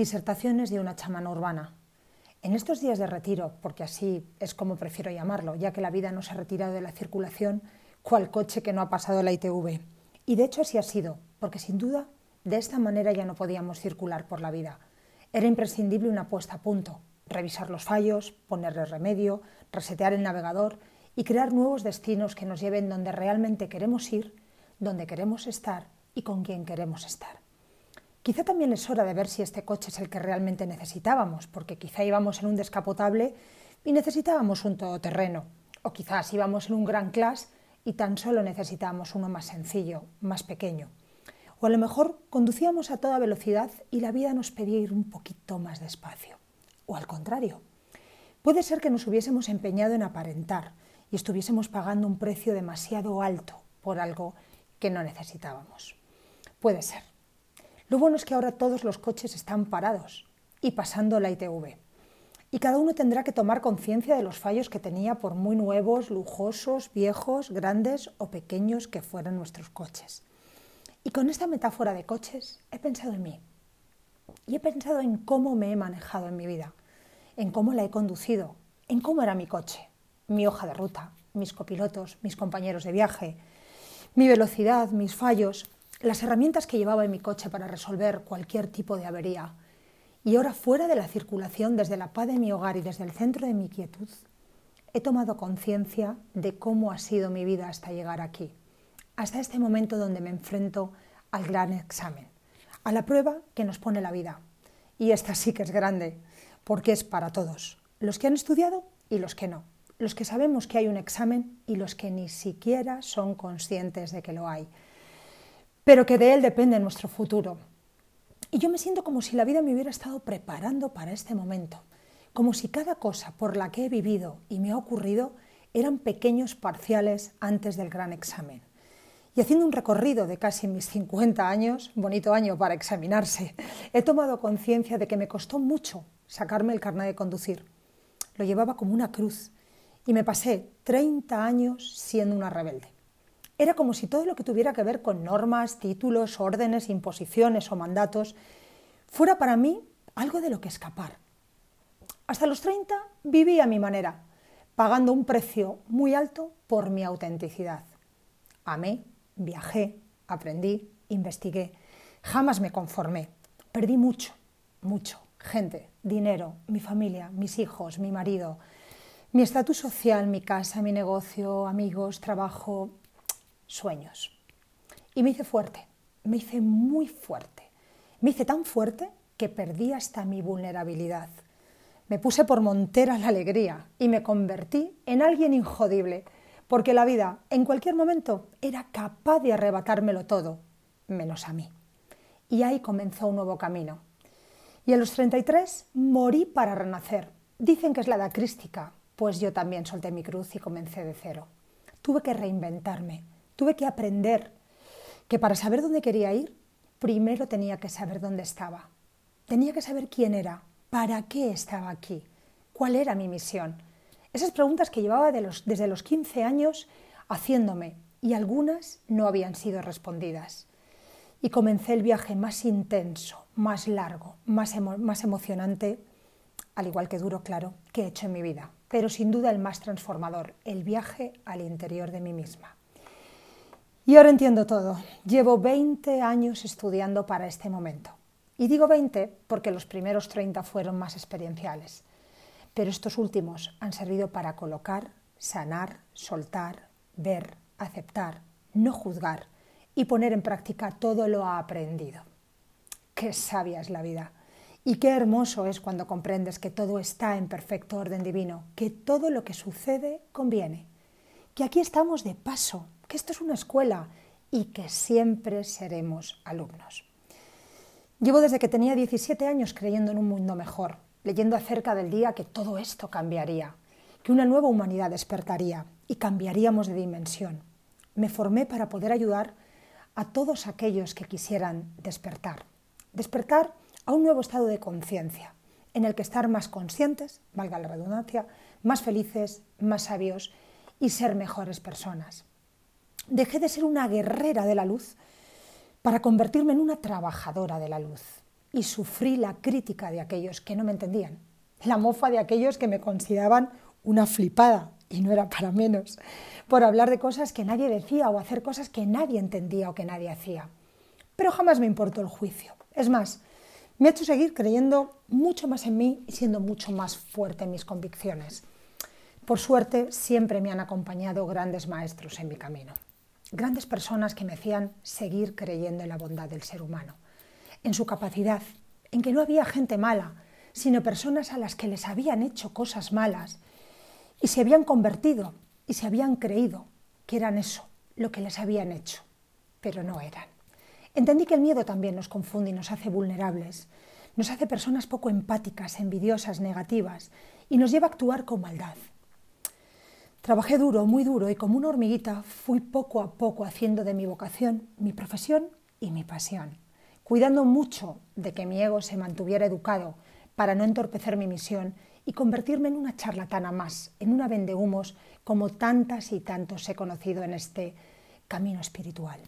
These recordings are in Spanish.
Disertaciones de una chamana urbana. En estos días de retiro, porque así es como prefiero llamarlo, ya que la vida no se ha retirado de la circulación, cual coche que no ha pasado la ITV. Y de hecho así ha sido, porque sin duda de esta manera ya no podíamos circular por la vida. Era imprescindible una puesta a punto, revisar los fallos, ponerle remedio, resetear el navegador y crear nuevos destinos que nos lleven donde realmente queremos ir, donde queremos estar y con quien queremos estar. Quizá también es hora de ver si este coche es el que realmente necesitábamos, porque quizá íbamos en un descapotable y necesitábamos un todoterreno, o quizás íbamos en un gran class y tan solo necesitábamos uno más sencillo, más pequeño. O a lo mejor conducíamos a toda velocidad y la vida nos pedía ir un poquito más despacio. O al contrario. Puede ser que nos hubiésemos empeñado en aparentar y estuviésemos pagando un precio demasiado alto por algo que no necesitábamos. Puede ser. Lo bueno es que ahora todos los coches están parados y pasando la ITV. Y cada uno tendrá que tomar conciencia de los fallos que tenía por muy nuevos, lujosos, viejos, grandes o pequeños que fueran nuestros coches. Y con esta metáfora de coches he pensado en mí. Y he pensado en cómo me he manejado en mi vida, en cómo la he conducido, en cómo era mi coche, mi hoja de ruta, mis copilotos, mis compañeros de viaje, mi velocidad, mis fallos, las herramientas que llevaba en mi coche para resolver cualquier tipo de avería. Y ahora fuera de la circulación, desde la paz de mi hogar y desde el centro de mi quietud, he tomado conciencia de cómo ha sido mi vida hasta llegar aquí, hasta este momento donde me enfrento al gran examen, a la prueba que nos pone la vida. Y esta sí que es grande, porque es para todos, los que han estudiado y los que no, los que sabemos que hay un examen y los que ni siquiera son conscientes de que lo hay pero que de él depende nuestro futuro. Y yo me siento como si la vida me hubiera estado preparando para este momento, como si cada cosa por la que he vivido y me ha ocurrido eran pequeños parciales antes del gran examen. Y haciendo un recorrido de casi mis 50 años, bonito año para examinarse, he tomado conciencia de que me costó mucho sacarme el carnet de conducir. Lo llevaba como una cruz y me pasé 30 años siendo una rebelde. Era como si todo lo que tuviera que ver con normas, títulos, órdenes, imposiciones o mandatos fuera para mí algo de lo que escapar. Hasta los 30 viví a mi manera, pagando un precio muy alto por mi autenticidad. Amé, viajé, aprendí, investigué. Jamás me conformé. Perdí mucho, mucho. Gente, dinero, mi familia, mis hijos, mi marido, mi estatus social, mi casa, mi negocio, amigos, trabajo, sueños. Y me hice fuerte, me hice muy fuerte. Me hice tan fuerte que perdí hasta mi vulnerabilidad. Me puse por montera la alegría y me convertí en alguien injodible, porque la vida en cualquier momento era capaz de arrebatármelo todo, menos a mí. Y ahí comenzó un nuevo camino. Y a los 33 morí para renacer. Dicen que es la edad crística, pues yo también solté mi cruz y comencé de cero. Tuve que reinventarme, Tuve que aprender que para saber dónde quería ir, primero tenía que saber dónde estaba. Tenía que saber quién era, para qué estaba aquí, cuál era mi misión. Esas preguntas que llevaba desde los 15 años haciéndome y algunas no habían sido respondidas. Y comencé el viaje más intenso, más largo, más, más emocionante, al igual que duro, claro, que he hecho en mi vida, pero sin duda el más transformador, el viaje al interior de mí misma. Y ahora entiendo todo. Llevo 20 años estudiando para este momento. Y digo 20 porque los primeros 30 fueron más experienciales. Pero estos últimos han servido para colocar, sanar, soltar, ver, aceptar, no juzgar y poner en práctica todo lo aprendido. Qué sabia es la vida. Y qué hermoso es cuando comprendes que todo está en perfecto orden divino, que todo lo que sucede conviene, que aquí estamos de paso, que esto es una escuela y que siempre seremos alumnos. Llevo desde que tenía 17 años creyendo en un mundo mejor, leyendo acerca del día que todo esto cambiaría, que una nueva humanidad despertaría y cambiaríamos de dimensión. Me formé para poder ayudar a todos aquellos que quisieran despertar. Despertar a un nuevo estado de conciencia, en el que estar más conscientes, valga la redundancia, más felices, más sabios y ser mejores personas. Dejé de ser una guerrera de la luz para convertirme en una trabajadora de la luz. y sufrí la crítica de aquellos que no me entendían, la mofa de aquellos que me consideraban una flipada, y no era para menos, por hablar de cosas que nadie decía o hacer cosas que nadie entendía o que nadie hacía. Pero jamás me importó el juicio. Es más, me ha hecho seguir creyendo mucho más en mí y siendo mucho más fuerte en mis convicciones. Por suerte, siempre me han acompañado grandes maestros en mi camino, grandes personas que me hacían seguir creyendo en la bondad del ser humano, en su capacidad, en que no había gente mala, sino personas a las que les habían hecho cosas malas y se habían convertido y se habían creído que eran eso, lo que les habían hecho, pero no eran. Entendí que el miedo también nos confunde y nos hace vulnerables, nos hace personas poco empáticas, envidiosas, negativas y nos lleva a actuar con maldad. Trabajé duro, muy duro y como una hormiguita fui poco a poco haciendo de mi vocación mi profesión y mi pasión, cuidando mucho de que mi ego se mantuviera educado para no entorpecer mi misión y convertirme en una charlatana más, en una vendehumos como tantas y tantos he conocido en este camino espiritual.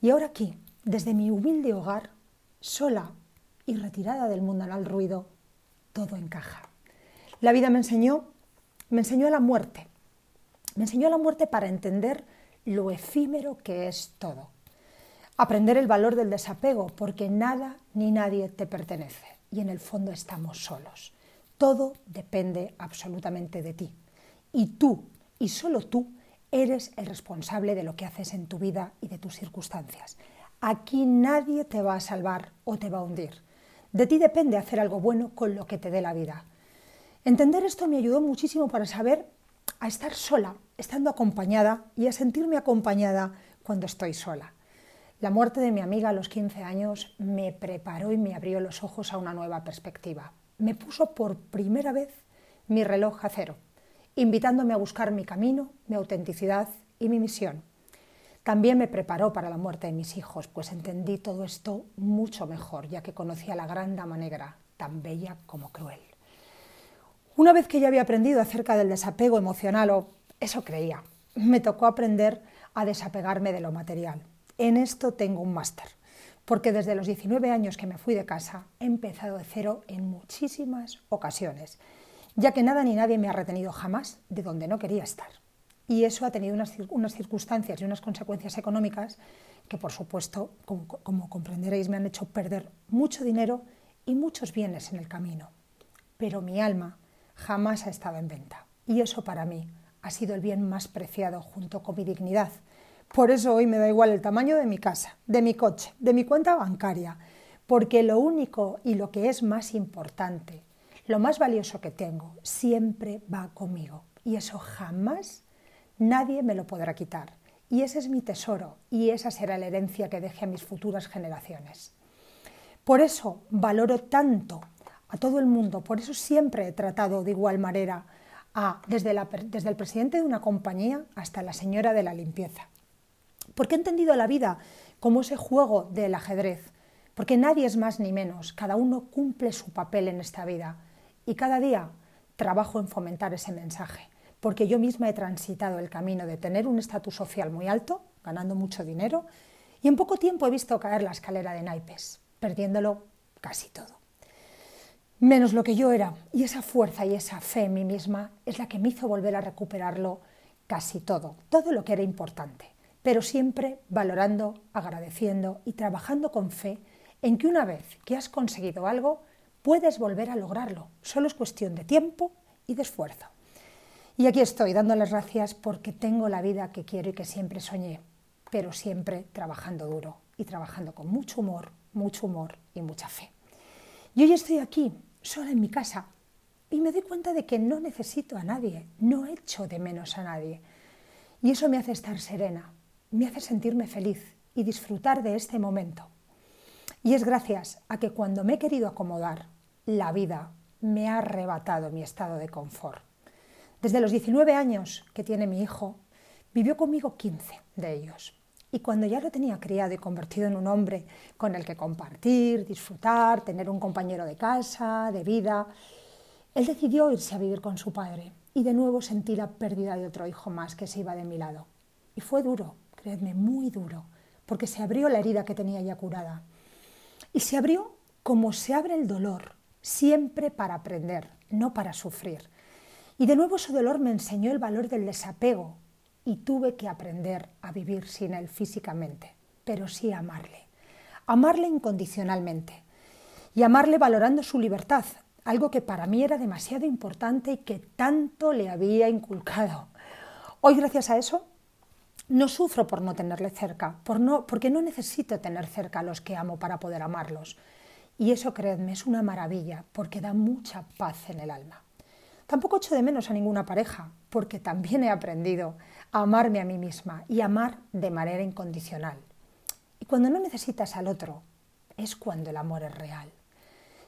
Y ahora aquí, desde mi humilde hogar, sola y retirada del mundo al ruido, todo encaja. La vida me enseñó, me enseñó a la muerte, me enseñó la muerte para entender lo efímero que es todo. Aprender el valor del desapego, porque nada ni nadie te pertenece y en el fondo estamos solos. Todo depende absolutamente de ti. Y tú, y solo tú, eres el responsable de lo que haces en tu vida y de tus circunstancias. Aquí nadie te va a salvar o te va a hundir. De ti depende hacer algo bueno con lo que te dé la vida. Entender esto me ayudó muchísimo para saber a estar sola, estando acompañada y a sentirme acompañada cuando estoy sola. La muerte de mi amiga a los 15 años me preparó y me abrió los ojos a una nueva perspectiva. Me puso por primera vez mi reloj a cero, invitándome a buscar mi camino, mi autenticidad y mi misión. También me preparó para la muerte de mis hijos, pues entendí todo esto mucho mejor, ya que conocí a la gran dama negra, tan bella como cruel. Una vez que ya había aprendido acerca del desapego emocional, o eso creía, me tocó aprender a desapegarme de lo material. En esto tengo un máster, porque desde los 19 años que me fui de casa he empezado de cero en muchísimas ocasiones, ya que nada ni nadie me ha retenido jamás de donde no quería estar. Y eso ha tenido unas, circunstancias y unas consecuencias económicas que, por supuesto, como comprenderéis, me han hecho perder mucho dinero y muchos bienes en el camino. Pero mi alma jamás ha estado en venta. Y eso para mí ha sido el bien más preciado junto con mi dignidad. Por eso hoy me da igual el tamaño de mi casa, de mi coche, de mi cuenta bancaria, porque lo único y lo que es más importante, lo más valioso que tengo, siempre va conmigo. Y eso jamás nadie me lo podrá quitar. Y ese es mi tesoro y esa será la herencia que deje a mis futuras generaciones. Por eso valoro tanto a todo el mundo. Por eso siempre he tratado de igual manera a, desde, desde el presidente de una compañía hasta la señora de la limpieza. Porque he entendido la vida como ese juego del ajedrez. Porque nadie es más ni menos, cada uno cumple su papel en esta vida. Y cada día trabajo en fomentar ese mensaje. Porque yo misma he transitado el camino de tener un estatus social muy alto, ganando mucho dinero, y en poco tiempo he visto caer la escalera de naipes, perdiéndolo casi todo menos lo que yo era. Y esa fuerza y esa fe en mí misma es la que me hizo volver a recuperarlo casi todo, todo lo que era importante, pero siempre valorando, agradeciendo y trabajando con fe en que una vez que has conseguido algo, puedes volver a lograrlo. Solo es cuestión de tiempo y de esfuerzo. Y aquí estoy dando las gracias porque tengo la vida que quiero y que siempre soñé, pero siempre trabajando duro y trabajando con mucho humor, mucho humor y mucha fe. Y hoy estoy aquí, sola en mi casa, y me doy cuenta de que no necesito a nadie, no echo de menos a nadie. Y eso me hace estar serena, me hace sentirme feliz y disfrutar de este momento. Y es gracias a que cuando me he querido acomodar, la vida me ha arrebatado mi estado de confort. Desde los 19 años que tiene mi hijo, vivió conmigo 15 de ellos. Y cuando ya lo tenía criado y convertido en un hombre con el que compartir, disfrutar, tener un compañero de casa, de vida, él decidió irse a vivir con su padre y de nuevo sentí la pérdida de otro hijo más que se iba de mi lado. Y fue duro, creedme, muy duro, porque se abrió la herida que tenía ya curada. Y se abrió como se abre el dolor, siempre para aprender, no para sufrir. Y de nuevo ese dolor me enseñó el valor del desapego y tuve que aprender a vivir sin él físicamente, pero sí amarle. Amarle incondicionalmente y amarle valorando su libertad, algo que para mí era demasiado importante y que tanto le había inculcado. Hoy, gracias a eso, no sufro por no tenerle cerca, por no, porque no necesito tener cerca a los que amo para poder amarlos. Y eso, creedme, es una maravilla, porque da mucha paz en el alma. Tampoco echo de menos a ninguna pareja, porque también he aprendido amarme a mí misma y amar de manera incondicional. Y cuando no necesitas al otro, es cuando el amor es real.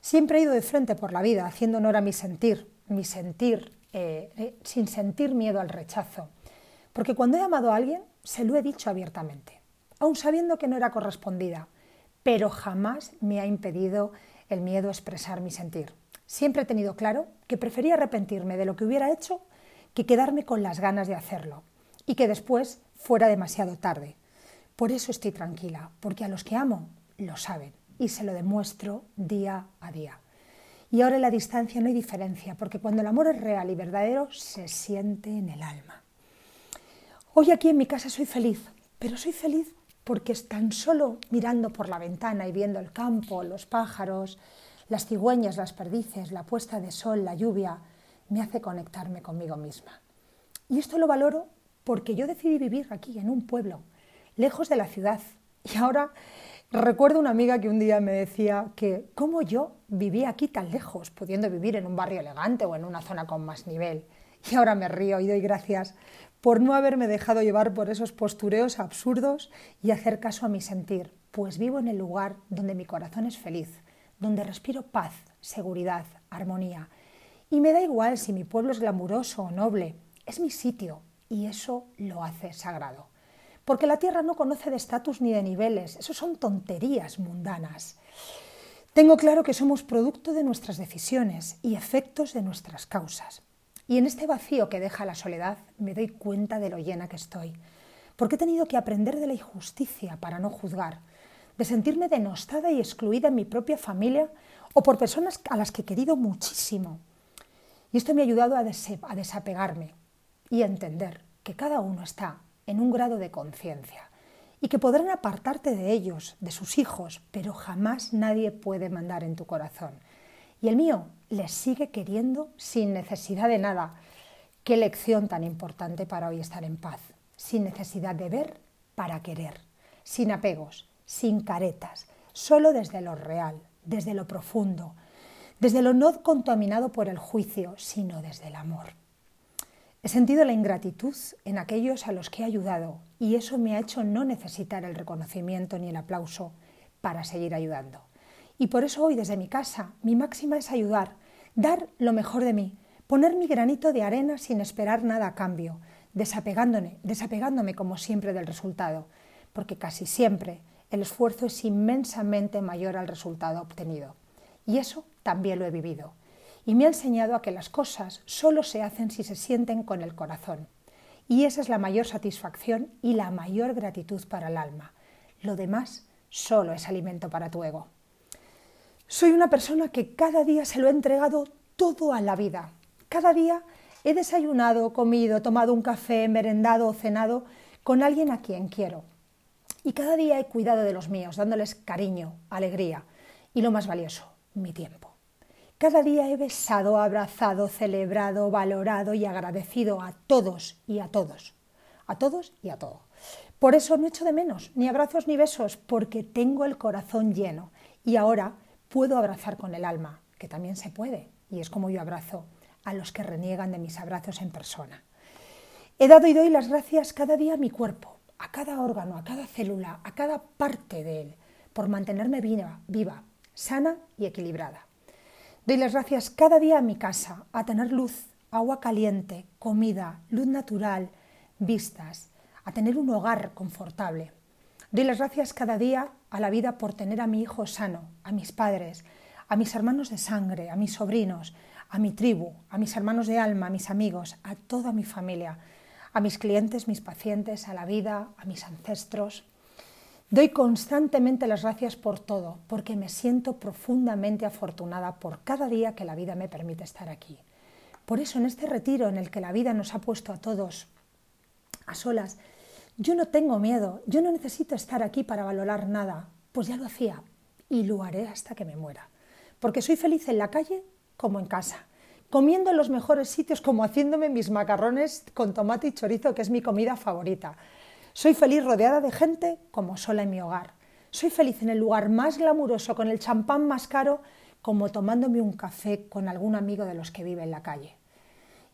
Siempre he ido de frente por la vida, haciendo honor a mi sentir, mi sentir, eh, eh, sin sentir miedo al rechazo. Porque cuando he amado a alguien, se lo he dicho abiertamente, aun sabiendo que no era correspondida, pero jamás me ha impedido el miedo a expresar mi sentir. Siempre he tenido claro que prefería arrepentirme de lo que hubiera hecho que quedarme con las ganas de hacerlo y que después fuera demasiado tarde. Por eso estoy tranquila, porque a los que amo lo saben y se lo demuestro día a día. Y ahora en la distancia no hay diferencia, porque cuando el amor es real y verdadero, se siente en el alma. Hoy aquí en mi casa soy feliz, pero soy feliz porque tan solo mirando por la ventana y viendo el campo, los pájaros, las cigüeñas, las perdices, la puesta de sol, la lluvia, me hace conectarme conmigo misma. Y esto lo valoro porque yo decidí vivir aquí, en un pueblo, lejos de la ciudad. Y ahora Recuerdo una amiga que un día me decía que cómo yo vivía aquí tan lejos, pudiendo vivir en un barrio elegante o en una zona con más nivel. Y ahora me río y doy gracias por no haberme dejado llevar por esos postureos absurdos y hacer caso a mi sentir, pues vivo en el lugar donde mi corazón es feliz, donde respiro paz, seguridad, armonía. Y me da igual si mi pueblo es glamuroso o noble, es mi sitio y eso lo hace sagrado porque la Tierra no conoce de estatus ni de niveles, eso son tonterías mundanas. Tengo claro que somos producto de nuestras decisiones y efectos de nuestras causas. Y en este vacío que deja la soledad me doy cuenta de lo llena que estoy, porque he tenido que aprender de la injusticia para no juzgar, de sentirme denostada y excluida en mi propia familia o por personas a las que he querido muchísimo. Y esto me ha ayudado a, desapegarme y entender que cada uno está en un grado de conciencia y que podrán apartarte de ellos, de sus hijos, pero jamás nadie puede mandar en tu corazón. Y el mío les sigue queriendo sin necesidad de nada. Qué lección tan importante para hoy estar en paz, sin necesidad de ver para querer, sin apegos, sin caretas, solo desde lo real, desde lo profundo, desde lo no contaminado por el juicio, sino desde el amor. He sentido la ingratitud en aquellos a los que he ayudado y eso me ha hecho no necesitar el reconocimiento ni el aplauso para seguir ayudando. Y por eso hoy desde mi casa mi máxima es ayudar, dar lo mejor de mí, poner mi granito de arena sin esperar nada a cambio, desapegándome, desapegándome como siempre del resultado, porque casi siempre el esfuerzo es inmensamente mayor al resultado obtenido. Y eso también lo he vivido y me ha enseñado a que las cosas solo se hacen si se sienten con el corazón. Y esa es la mayor satisfacción y la mayor gratitud para el alma. Lo demás solo es alimento para tu ego. Soy una persona que cada día se lo he entregado todo a la vida. Cada día he desayunado, comido, tomado un café, merendado o cenado con alguien a quien quiero. Y cada día he cuidado de los míos, dándoles cariño, alegría y lo más valioso, mi tiempo. Cada día he besado, abrazado, celebrado, valorado y agradecido a todos y a todos. A todos y a todo. Por eso no echo de menos ni abrazos ni besos, porque tengo el corazón lleno y ahora puedo abrazar con el alma, que también se puede, y es como yo abrazo a los que reniegan de mis abrazos en persona. He dado y doy las gracias cada día a mi cuerpo, a cada órgano, a cada célula, a cada parte de él, por mantenerme viva, viva sana y equilibrada. Doy las gracias cada día a mi casa, a tener luz, agua caliente, comida, luz natural, vistas, a tener un hogar confortable. Doy las gracias cada día a la vida por tener a mi hijo sano, a mis padres, a mis hermanos de sangre, a mis sobrinos, a mi tribu, a mis hermanos de alma, a mis amigos, a toda mi familia, a mis clientes, mis pacientes, a la vida, a mis ancestros. Doy constantemente las gracias por todo, porque me siento profundamente afortunada por cada día que la vida me permite estar aquí. Por eso en este retiro en el que la vida nos ha puesto a todos a solas, yo no tengo miedo, yo no necesito estar aquí para valorar nada, pues ya lo hacía y lo haré hasta que me muera. Porque soy feliz en la calle como en casa, comiendo en los mejores sitios como haciéndome mis macarrones con tomate y chorizo, que es mi comida favorita soy feliz rodeada de gente como sola en mi hogar. Soy feliz en el lugar más glamuroso, con el champán más caro, como tomándome un café con algún amigo de los que vive en la calle.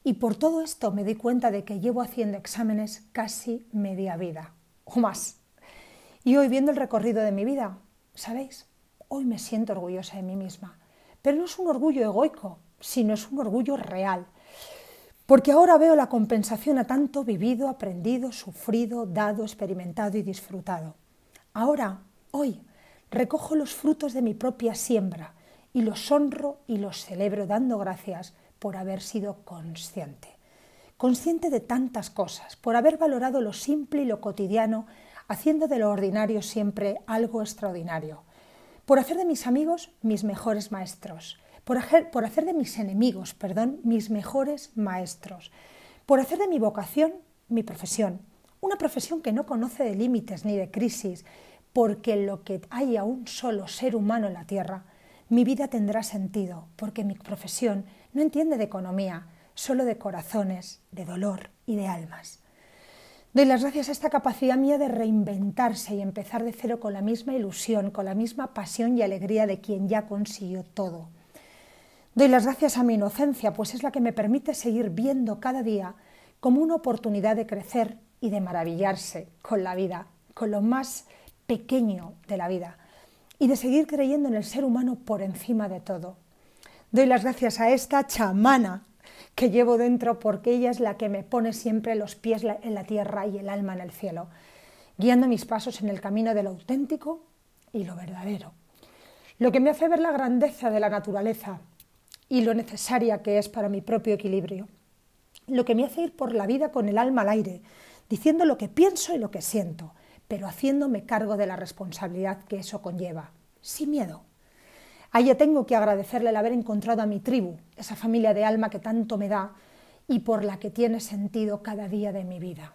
Y por todo esto me di cuenta de que llevo haciendo exámenes casi media vida, o más. Y hoy viendo el recorrido de mi vida, ¿sabéis? Hoy me siento orgullosa de mí misma. Pero no es un orgullo egoico, sino es un orgullo real porque ahora veo la compensación a tanto vivido, aprendido, sufrido, dado, experimentado y disfrutado. Ahora, hoy, recojo los frutos de mi propia siembra y los honro y los celebro dando gracias por haber sido consciente. Consciente de tantas cosas, por haber valorado lo simple y lo cotidiano, haciendo de lo ordinario siempre algo extraordinario, por hacer de mis amigos mis mejores maestros, por hacer, de mis enemigos, perdón, mis mejores maestros, por hacer de mi vocación mi profesión, una profesión que no conoce de límites ni de crisis, porque lo que hay a un solo ser humano en la Tierra, mi vida tendrá sentido, porque mi profesión no entiende de economía, solo de corazones, de dolor y de almas. Doy las gracias a esta capacidad mía de reinventarse y empezar de cero con la misma ilusión, con la misma pasión y alegría de quien ya consiguió todo Doy las gracias a mi inocencia, pues es la que me permite seguir viendo cada día como una oportunidad de crecer y de maravillarse con la vida, con lo más pequeño de la vida, y de seguir creyendo en el ser humano por encima de todo. Doy las gracias a esta chamana que llevo dentro porque ella es la que me pone siempre los pies en la tierra y el alma en el cielo, guiando mis pasos en el camino de lo auténtico y lo verdadero. Lo que me hace ver la grandeza de la naturaleza, y lo necesaria que es para mi propio equilibrio. Lo que me hace ir por la vida con el alma al aire, diciendo lo que pienso y lo que siento, pero haciéndome cargo de la responsabilidad que eso conlleva, sin miedo. A ella tengo que agradecerle el haber encontrado a mi tribu, esa familia de alma que tanto me da y por la que tiene sentido cada día de mi vida.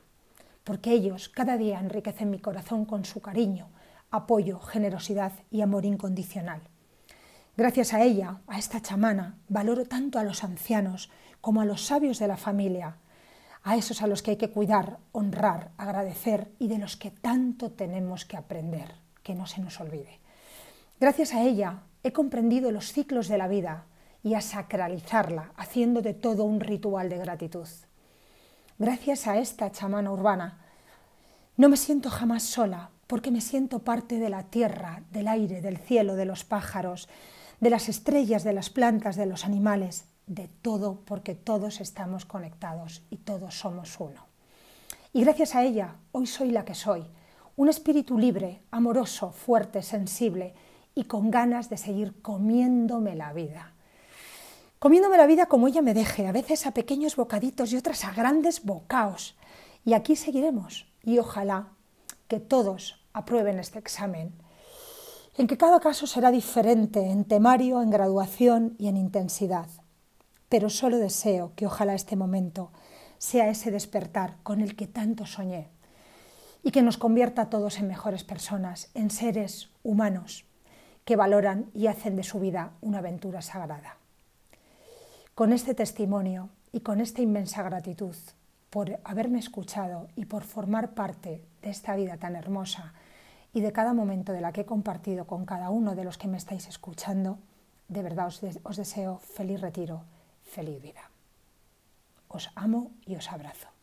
Porque ellos cada día enriquecen mi corazón con su cariño, apoyo, generosidad y amor incondicional. Gracias a ella, a esta chamana, valoro tanto a los ancianos como a los sabios de la familia, a esos a los que hay que cuidar, honrar, agradecer y de los que tanto tenemos que aprender, que no se nos olvide. Gracias a ella he comprendido los ciclos de la vida y a sacralizarla, haciendo de todo un ritual de gratitud. Gracias a esta chamana urbana, no me siento jamás sola, porque me siento parte de la tierra, del aire, del cielo, de los pájaros, de las estrellas, de las plantas, de los animales, de todo, porque todos estamos conectados y todos somos uno. Y gracias a ella, hoy soy la que soy, un espíritu libre, amoroso, fuerte, sensible y con ganas de seguir comiéndome la vida. Comiéndome la vida como ella me deje, a veces a pequeños bocaditos y otras a grandes bocaos. Y aquí seguiremos y ojalá que todos aprueben este examen en que cada caso será diferente en temario, en graduación y en intensidad. Pero solo deseo que ojalá este momento sea ese despertar con el que tanto soñé y que nos convierta a todos en mejores personas, en seres humanos que valoran y hacen de su vida una aventura sagrada. Con este testimonio y con esta inmensa gratitud por haberme escuchado y por formar parte de esta vida tan hermosa, y de cada momento de la que he compartido con cada uno de los que me estáis escuchando, de verdad os, os deseo feliz retiro, feliz vida. Os amo y os abrazo.